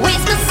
Whispers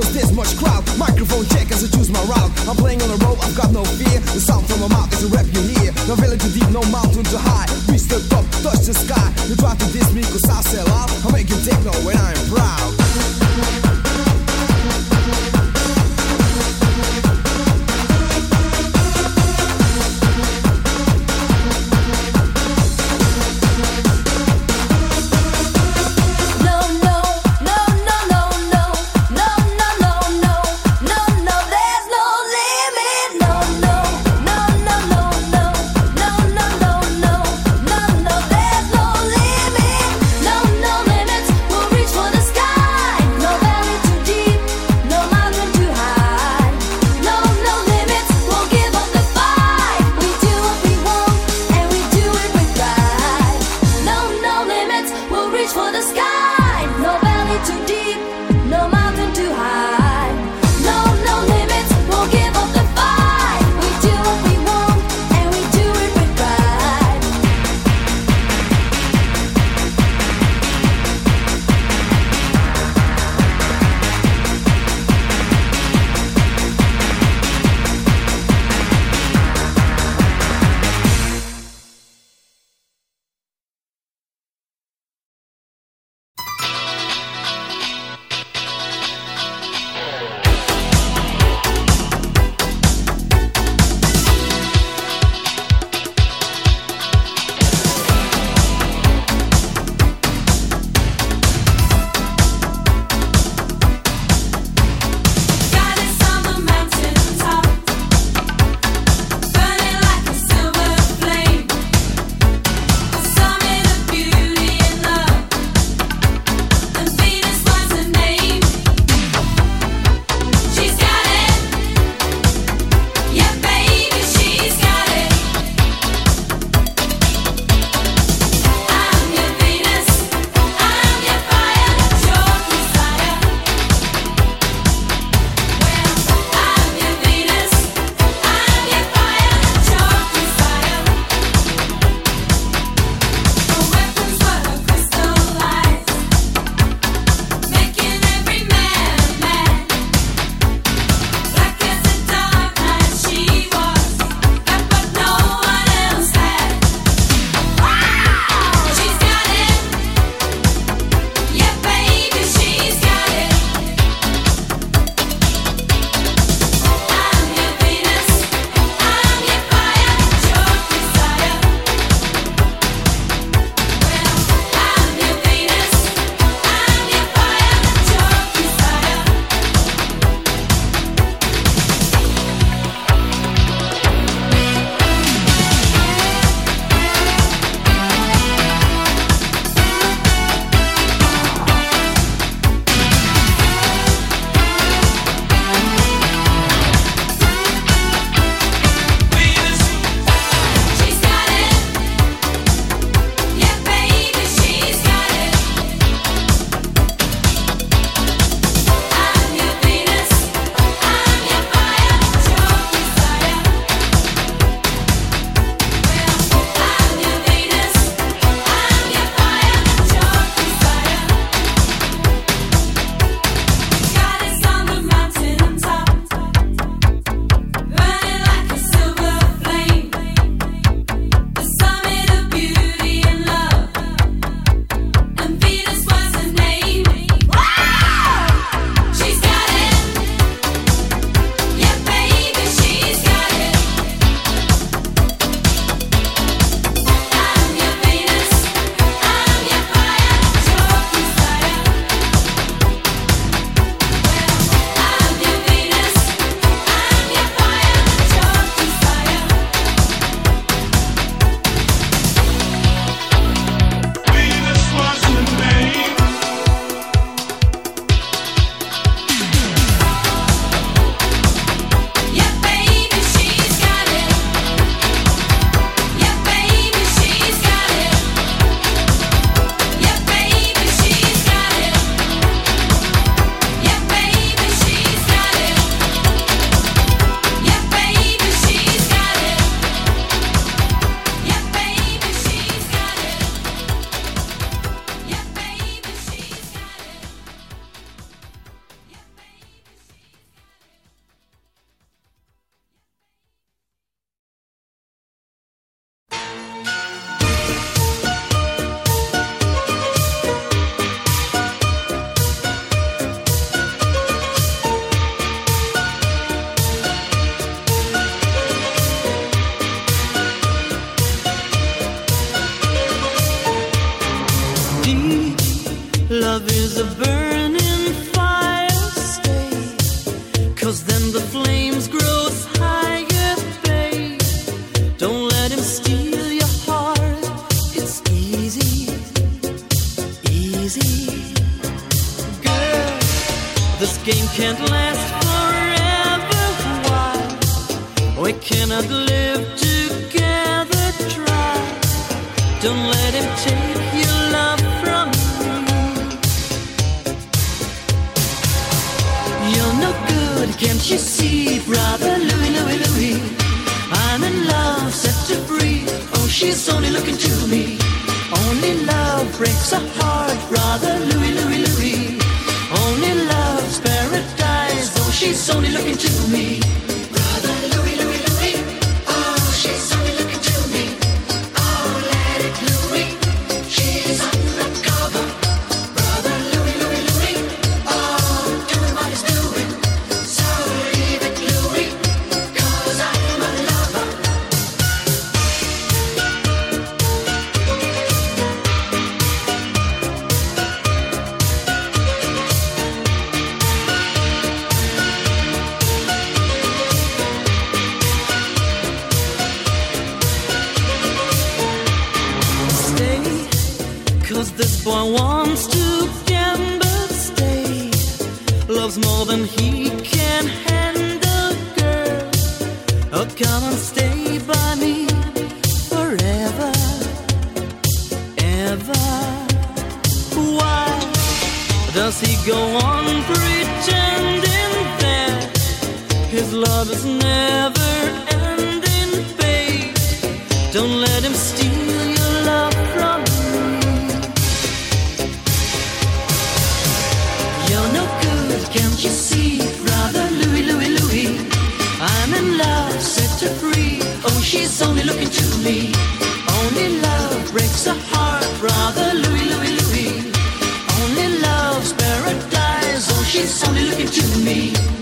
cause there's much crowd. Microphone check as I choose my route. I'm playing on the road, I've got no fear. The sound from my mouth is a rap you hear. No valley too deep, no mountain too high. Reach the top, touch the sky. You try to diss me cause I sell out. I make you techno when I'm proud. for the sky. She's only looking to me. Only love breaks a heart, brother Louie, Louie, Louie. Only love's paradise, though she's only looking to me. Does he go on pretending that his love is never ending, babe? Don't let him steal your love from me. You're no good, can't you see, brother Louie, Louie, Louie? I'm in love, set her free. Oh, she's only looking to me. Only love breaks a. heart. It's only looking to me.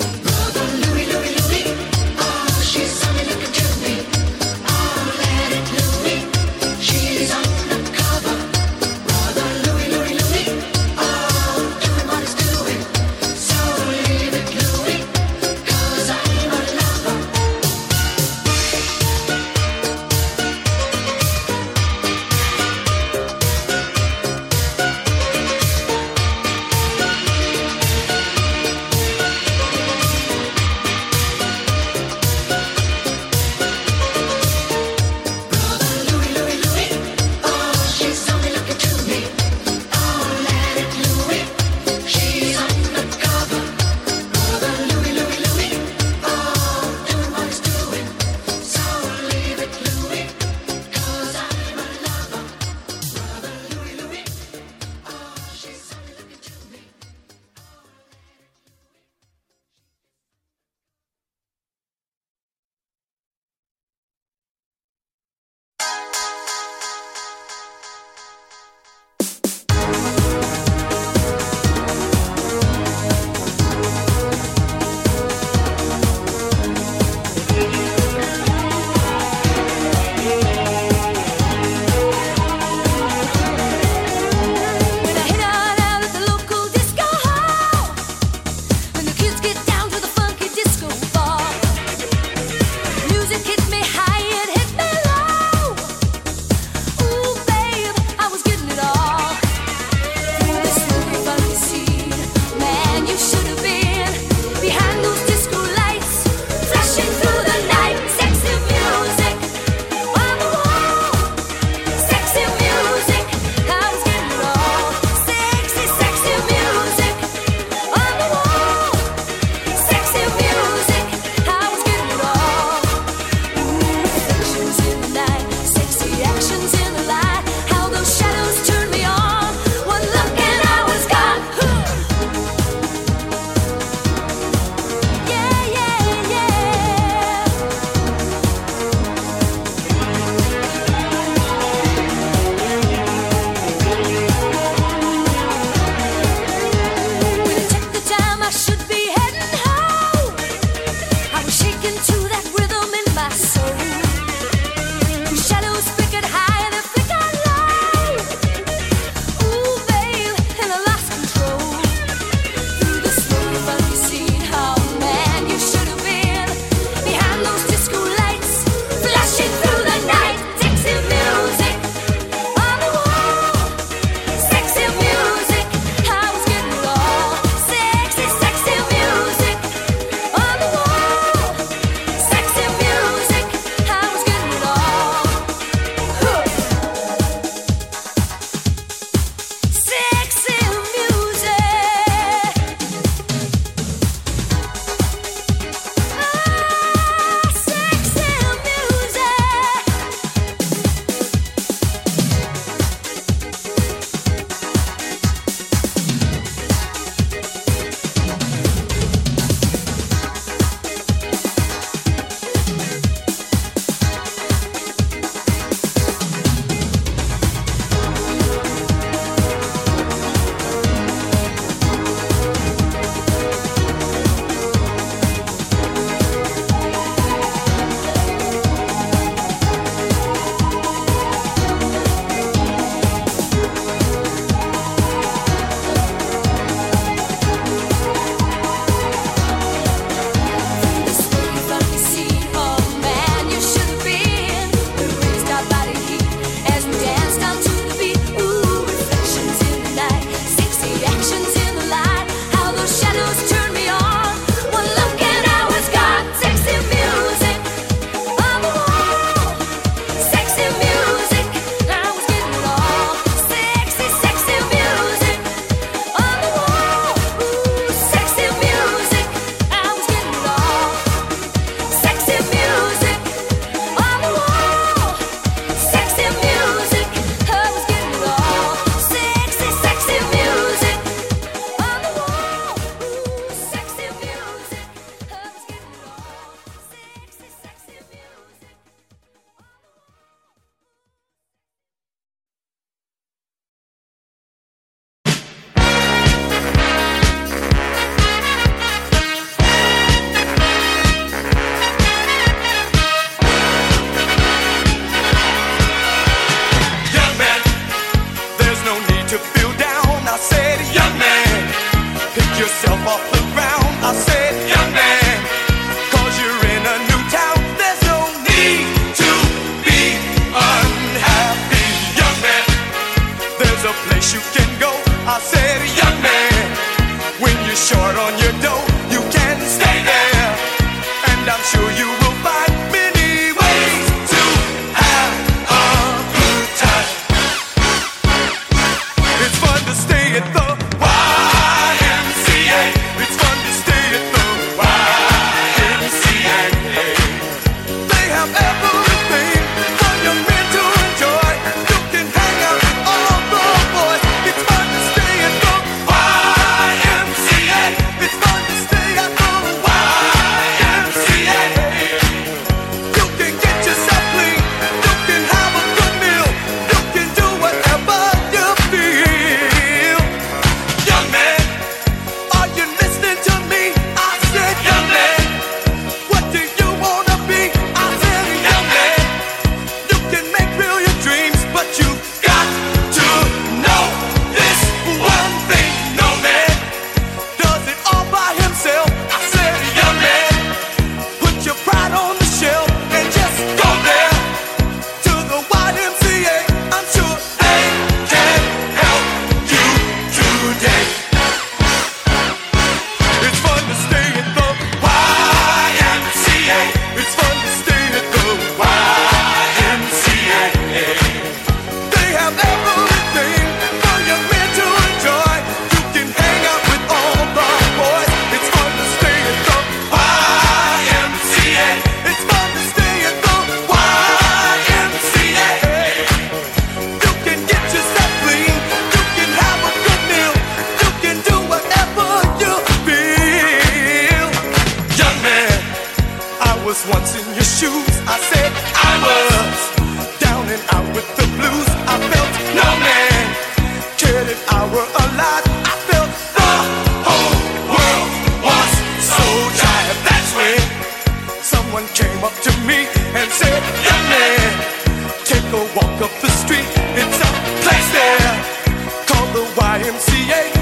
YMCA.